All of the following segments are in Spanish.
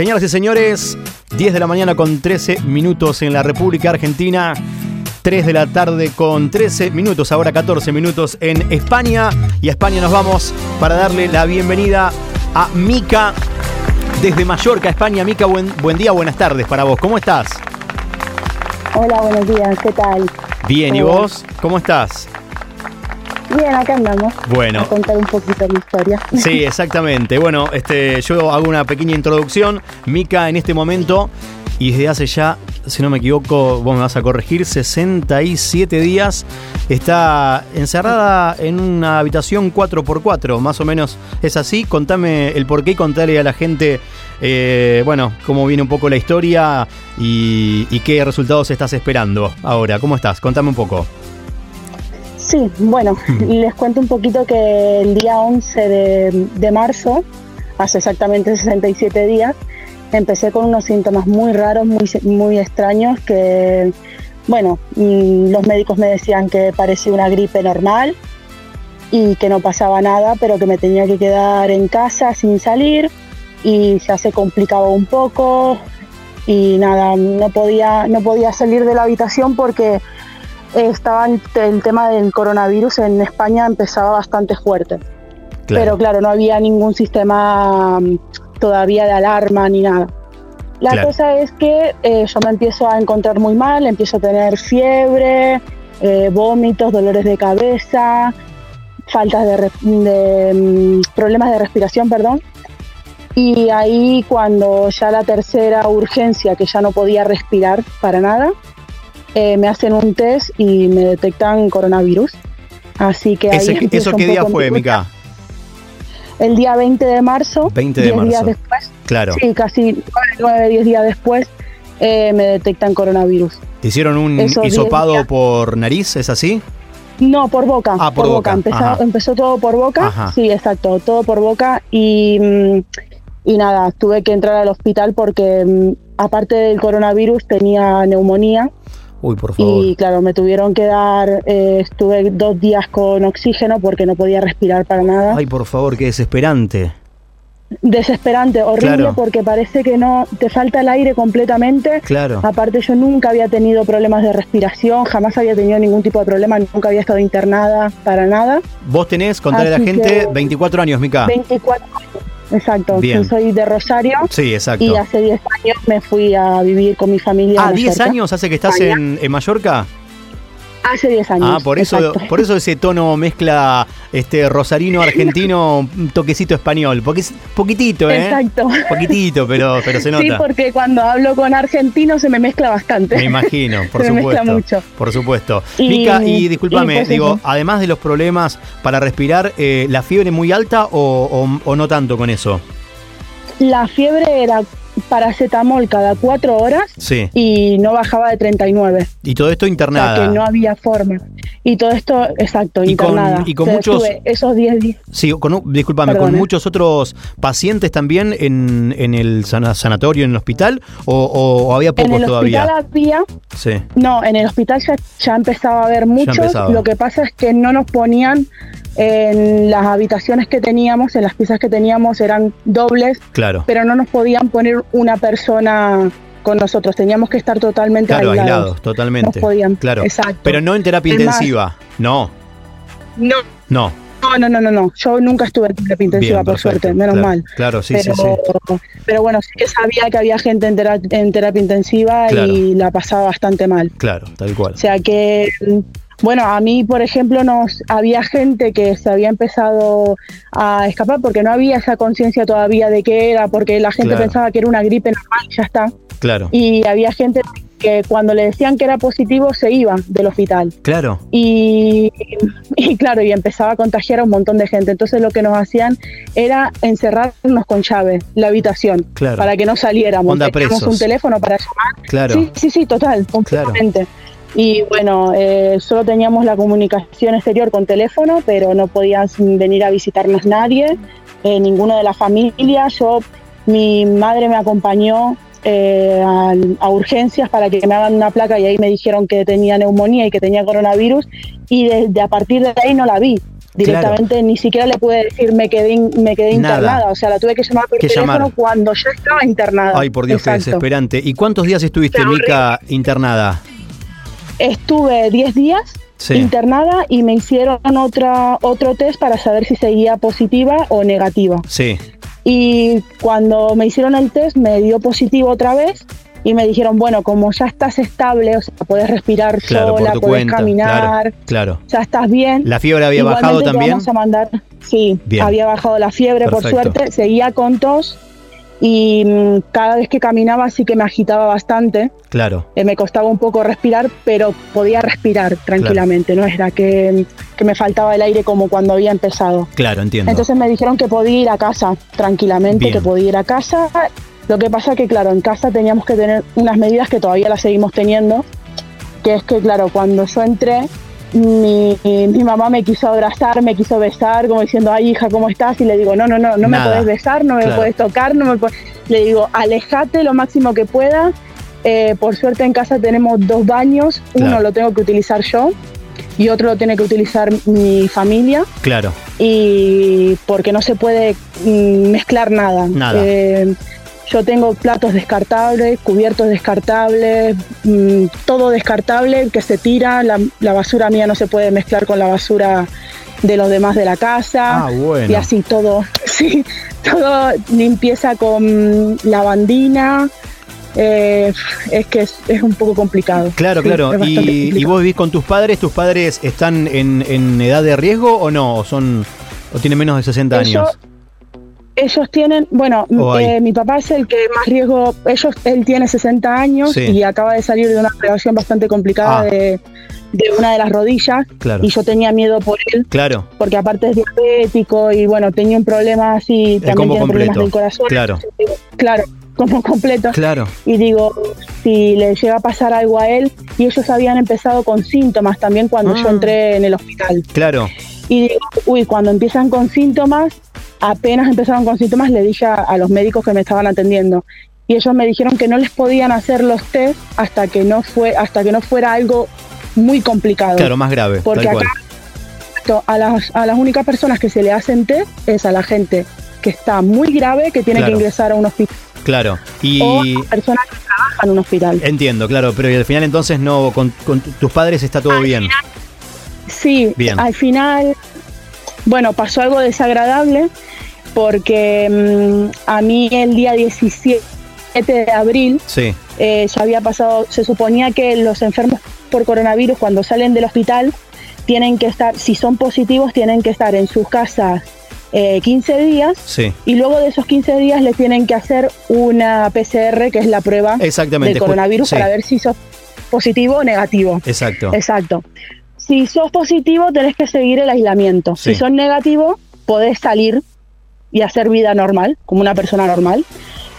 Señoras y señores, 10 de la mañana con 13 minutos en la República Argentina. 3 de la tarde con 13 minutos, ahora 14 minutos en España. Y a España nos vamos para darle la bienvenida a Mica desde Mallorca, España. Mica, buen, buen día, buenas tardes para vos. ¿Cómo estás? Hola, buenos días, ¿qué tal? Bien, ¿y vos? ¿Cómo estás? Bien, acá andamos. Bueno. A contar un poquito mi historia. Sí, exactamente. Bueno, este, yo hago una pequeña introducción. Mica en este momento, y desde hace ya, si no me equivoco, vos me vas a corregir, 67 días, está encerrada en una habitación 4x4, más o menos es así. Contame el porqué y contale a la gente, eh, bueno, cómo viene un poco la historia y, y qué resultados estás esperando ahora. ¿Cómo estás? Contame un poco. Sí, bueno, les cuento un poquito que el día 11 de, de, marzo, hace exactamente 67 días, empecé con unos síntomas muy raros, muy, muy extraños, que, bueno, mm, los médicos me decían que parecía una gripe normal y que no pasaba nada, pero que me tenía que quedar en casa sin salir y ya se complicaba un poco y nada, no podía, no podía salir de la habitación porque estaba el tema del coronavirus en España empezaba bastante fuerte. Claro. Pero claro, no había ningún sistema mm, todavía de alarma ni nada. La claro. cosa es que eh, yo me empiezo a encontrar muy mal, empiezo a tener fiebre, eh, vómitos, dolores de cabeza, faltas de, de um, problemas de respiración, perdón. Y ahí cuando ya la tercera urgencia, que ya no podía respirar para nada, eh, me hacen un test y me detectan coronavirus. Así que ahí ¿Ese, ¿Eso qué día fue, Mica? El día 20 de marzo. 20 de 10 marzo. días después. Claro. Sí, casi 9, 10 días después eh, me detectan coronavirus. ¿Te hicieron un Esos hisopado por nariz? ¿Es así? No, por boca. Ah, por boca. Empezó, Ajá. empezó todo por boca. Ajá. Sí, exacto, todo por boca. Y, mm, y nada, tuve que entrar al hospital porque mm, aparte del coronavirus tenía neumonía. Uy, por favor. Y claro, me tuvieron que dar, eh, estuve dos días con oxígeno porque no podía respirar para nada. Ay, por favor, qué desesperante. Desesperante, horrible Claro. porque parece que no, te falta el aire completamente. Claro. Aparte yo nunca había tenido problemas de respiración, jamás había tenido ningún tipo de problema, nunca había estado internada para nada. Vos tenés, contale a la gente, que- 24 años, Mica. 24 años, exacto. Bien. Yo soy de Rosario Sí, exacto. y hace 10 años me fui a vivir con mi familia. a Ah, 10 Mallorca. años hace que estás en, en Mallorca. Hace 10 años. Ah, por eso, exacto. por eso ese tono mezcla este rosarino argentino, un toquecito español, porque es poquitito, ¿eh? Exacto. Poquitito, pero, pero se nota. Sí, porque cuando hablo con argentinos se me mezcla bastante. Me imagino, por Se me mezcla supuesto. mucho. Por supuesto. Y- Mica, y discúlpame, y pues digo, además de los problemas para respirar, eh, ¿la fiebre muy alta o, o- o no tanto con eso? La fiebre era paracetamol cada 4 horas Sí. y no bajaba de 39. Y todo esto O sea internada. que no había forma. Y todo esto, exacto, Y con- internada. y con O sea, muchos- esos 10 días. Sí, con, discúlpame, ¿con muchos otros pacientes también en, en el sana- sanatorio, en el hospital? ¿O, o- o había En pocos el todavía? hospital había, Sí. no, en el hospital ya, ya empezaba a haber muchos. Lo que pasa es que no nos ponían en las habitaciones que teníamos, en las piezas que teníamos eran dobles, Claro. pero no nos podían poner una persona con nosotros. Teníamos que estar totalmente Claro, aislados. aislados, totalmente. No podían. Claro. Exacto. Pero no en terapia Es más- intensiva. No, No, no. no, no, no, no, no. Yo nunca estuve en terapia intensiva, Bien, por perfecto. suerte, menos Claro, mal. Claro, sí, pero, sí, sí. pero bueno, sí que sabía que había gente en, tera- en terapia intensiva Claro. y la pasaba bastante mal. Claro, tal cual. O sea que, bueno, a mí, por ejemplo, nos había gente que se había empezado a escapar porque no había esa conciencia todavía de qué era, porque la gente Claro. pensaba que era una gripe normal y ya está. Claro. Y había gente que cuando le decían que era positivo se iba del hospital. Claro. Y, y claro, y empezaba a contagiar a un montón de gente. Entonces lo que nos hacían era encerrarnos con llave la habitación Claro. para que no saliéramos. Onda Teníamos presos. un teléfono para llamar. Claro. Sí, sí, sí, total, completamente. Y bueno, eh, solo teníamos la comunicación exterior con teléfono, pero no podían venir a visitarnos nadie, eh, ninguno de la familia. Yo, mi madre me acompañó eh, a, a urgencias para que me hagan una placa y ahí me dijeron que tenía neumonía y que tenía coronavirus y desde a partir de ahí no la vi. Directamente ni siquiera le pude decir me quedé, me quedé internada. O sea, la tuve que llamar por teléfono cuando ya estaba internada. Ay, por Dios, qué desesperante. ¿Y cuántos días estuviste, Mica, internada? Estuve 10 días internada y me hicieron otra, otro test para saber si seguía positiva o negativa. Sí. Y cuando me hicieron el test me dio positivo otra vez y me dijeron, bueno, como ya estás estable, o sea, puedes respirar sola, puedes caminar, claro, ya estás bien. ¿La fiebre había bajado también? Vamos a mandar, sí, había bajado la fiebre por suerte, seguía con tos y mm, cada vez que caminaba sí que me agitaba bastante. Claro. Eh, me costaba un poco respirar, pero podía respirar tranquilamente, no era que, que, me faltaba el aire como cuando había empezado. Claro, entiendo. Entonces me dijeron que podía ir a casa tranquilamente, que podía ir a casa. Lo que pasa que, claro, en casa teníamos que tener unas medidas que todavía las seguimos teniendo, que es que, claro, cuando yo entré, mi, mi, mamá me quiso abrazar, me quiso besar, como diciendo, ay hija, ¿cómo estás? Y le digo, no, no, no, no me puedes besar, no me puedes tocar, no me puedes... Le digo, alejate lo máximo que puedas. Eh, por suerte en casa tenemos dos baños, uno lo tengo que utilizar yo y otro lo tiene que utilizar mi familia. Claro. Y porque no se puede mm, mezclar nada. Nada. Eh, yo tengo platos descartables, cubiertos descartables, mm, todo descartable que se tira. La, basura mía no se puede mezclar con la basura de los demás de la casa. Ah, bueno. Y así todo, sí, todo limpieza con lavandina. Eh, es que es, un poco complicado. Claro, claro. ¿Y, vos vivís con tus padres? ¿Tus padres están en, edad de riesgo o no? ¿O, son, o tienen menos de 60 años? Ellos tienen, bueno, eh, mi papá es el que más riesgo, ellos, él tiene 60 años y acaba de salir de una operación bastante complicada ah. de, una de las rodillas y yo tenía miedo por él. Claro. Porque aparte es diabético y bueno, tenía un problema así, también tiene problemas del corazón. Claro. Claro, como completo. Claro. Y digo, si le llega a pasar algo a él, y ellos habían empezado con síntomas también cuando yo ah. entré en el hospital. Claro. Y digo, uy, cuando empiezan con síntomas, apenas empezaron con síntomas, le dije a, los médicos que me estaban atendiendo y ellos me dijeron que no les podían hacer los test hasta que no fue hasta que no fuera algo muy complicado. Claro, más grave. Porque acá a las, a las únicas personas que se le hacen test es a la gente que está muy grave, que tiene que ingresar a un hospital. Claro. Y o a personas que trabajan en un hospital. Entiendo, claro, pero al final entonces no con, tus padres está todo bien. sí, bien. al final bueno, pasó algo desagradable porque mm, a mí el día 17 de abril eh, ya había pasado, se suponía que los enfermos por coronavirus cuando salen del hospital tienen que estar, si son positivos, tienen que estar en sus casas 15 eh, días y luego de esos 15 días les tienen que hacer una PCR, que es la prueba del coronavirus, para ver si sos positivo o negativo. Exacto. Exacto. Si sos positivo, tenés que seguir el aislamiento. Si sos negativo, podés salir y hacer vida normal, como una persona normal.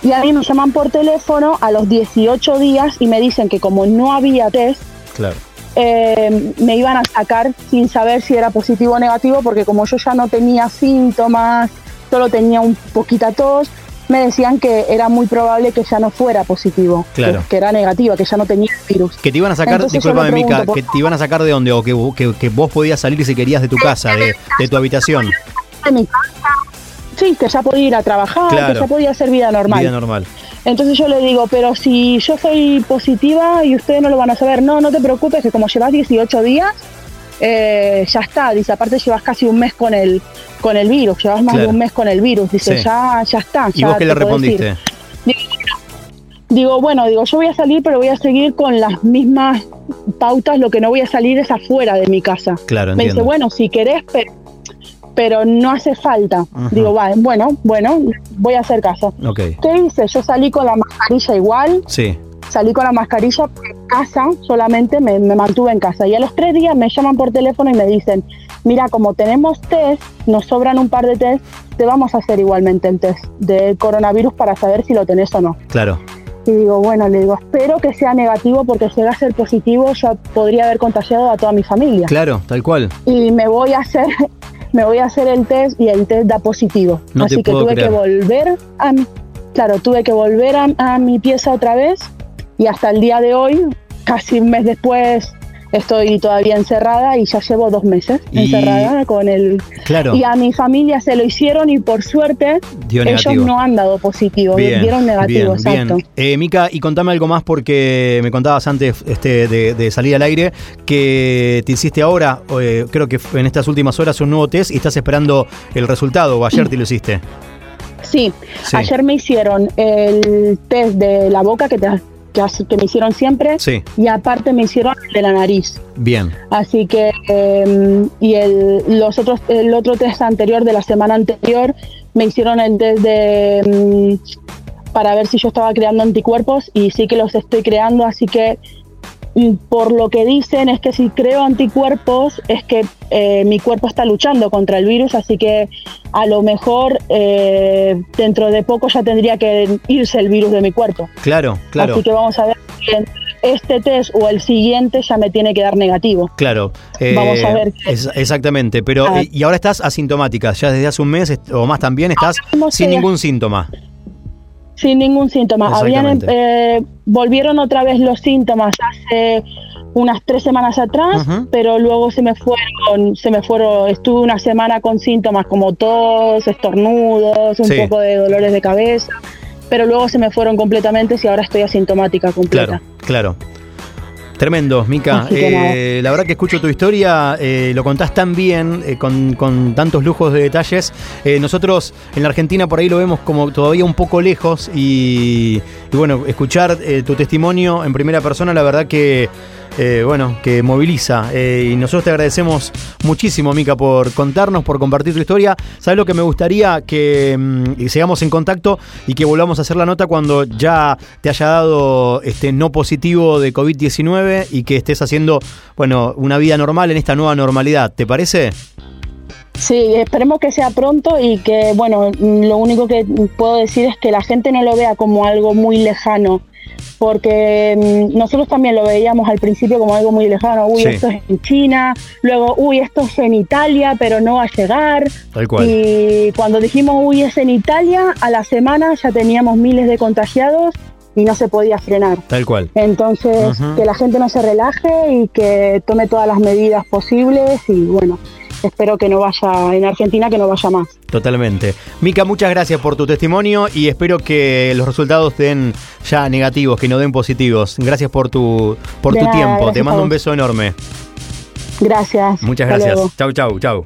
Y a mí me llaman por teléfono a los 18 días y me dicen que como no había test, eh, me iban a sacar sin saber si era positivo o negativo, porque como yo ya no tenía síntomas, solo tenía un poquita tos, me decían que era muy probable que ya no fuera positivo, claro. que, era negativo, que ya no tenía virus. Que te iban a sacar, disculpame Mica, que te iban a sacar de dónde, o que, vos podías salir si querías de tu casa, de, tu habitación. De mi casa. Sí, que ya podía ir a trabajar, que ya podía hacer vida normal. Vida normal. Entonces yo le digo, pero si yo soy positiva y ustedes no lo van a saber, no, no te preocupes, que como llevas 18 días, eh, ya está, dice, aparte llevas casi un mes con el, con el virus, llevas más de un mes con el virus, dice, ya, ya está. ¿Y vos qué le respondiste? Digo, bueno, digo, yo voy a salir, pero voy a seguir con las mismas pautas, lo que no voy a salir es afuera de mi casa. Claro, Me dice, bueno, si querés, pero, no hace falta. Digo, va, bueno, bueno, voy a hacer caso. Okay. ¿Qué hice? Yo salí con la mascarilla igual. Sí salí con la mascarilla en casa, solamente me, mantuve en casa. Y a los tres días me llaman por teléfono y me dicen, mira, como tenemos test, nos sobran un par de test, te vamos a hacer igualmente el test de coronavirus para saber si lo tenés o no. Claro. Y digo, bueno, le digo, espero que sea negativo porque si llega a ser positivo yo podría haber contagiado a toda mi familia. Claro, tal cual. Y me voy a hacer, me voy a hacer el test y el test da positivo. Así que tuve que volver a claro, tuve que volver a mi pieza otra vez y hasta el día de hoy, casi un mes después, estoy todavía encerrada y ya llevo dos meses Y- encerrada con el... Claro. Y a mi familia se lo hicieron y por suerte ellos no han dado positivo, Bien, dieron negativo, bien, exacto. bien. Eh, Mica, y contame algo más porque me contabas antes este, de, de salir al aire que te hiciste ahora, eh, creo que en estas últimas horas, un nuevo test y estás esperando el resultado, o ayer te lo hiciste. Sí, Sí. ayer me hicieron el test de la boca que, te, que, me hicieron siempre Sí, y aparte me hicieron el de la nariz. bien. Así que, eh, y el, los otros, el otro test anterior de la semana anterior me hicieron el test de mm, para ver si yo estaba creando anticuerpos y sí que los estoy creando, así que por lo que dicen es que si creo anticuerpos es que eh, mi cuerpo está luchando contra el virus, así que a lo mejor eh, dentro de poco ya tendría que irse el virus de mi cuerpo. Claro, claro. Así que vamos a ver si este test o el siguiente ya me tiene que dar negativo. Claro. Eh, Vamos a ver es- exactamente, pero Ah. y ahora estás asintomática, ya desde hace un mes o más también estás sin ningún síntoma. Sin ningún síntoma. Habían, eh, volvieron otra vez los síntomas hace unas tres semanas atrás, pero luego se me fueron, se me fueron, estuve una semana con síntomas como tos, estornudos, un Sí. poco de dolores de cabeza, pero luego se me fueron completamente y ahora estoy asintomática completa. Claro, claro. Tremendo, Mica. Eh, la verdad que escucho tu historia, eh, lo contás tan bien, eh, con, con tantos lujos de detalles. Nosotros en la Argentina por ahí lo vemos como todavía un poco lejos y, y bueno, escuchar tu testimonio en primera persona, la verdad que, eh, bueno, que moviliza. Eh, y nosotros te agradecemos muchísimo, Mica, por contarnos, por compartir tu historia. ¿Sabes lo que me gustaría? Que mm, sigamos en contacto y que volvamos a hacer la nota cuando ya te haya dado este no positivo de COVID-19 y que estés haciendo, bueno, una vida normal en esta nueva normalidad. ¿Te parece? Sí, esperemos que sea pronto y que, bueno, lo único que puedo decir es que la gente no lo vea como algo muy lejano, porque mm, nosotros también lo veíamos al principio como algo muy lejano, uy, Sí. esto es en China, luego, uy, esto es en Italia, pero no va a llegar. Tal cual. Y cuando dijimos, uy, es en Italia, a la semana ya teníamos miles de contagiados y no se podía frenar. Tal cual. Entonces, que la gente no se relaje y que tome todas las medidas posibles y bueno, espero que no vaya en Argentina, que no vaya más. Totalmente. Mica, muchas gracias por tu testimonio y espero que los resultados den ya negativos, que no den positivos. Gracias por tu, por De tu nada, tiempo. Te mando un beso enorme. Gracias. Muchas gracias. Chau, chau, chau.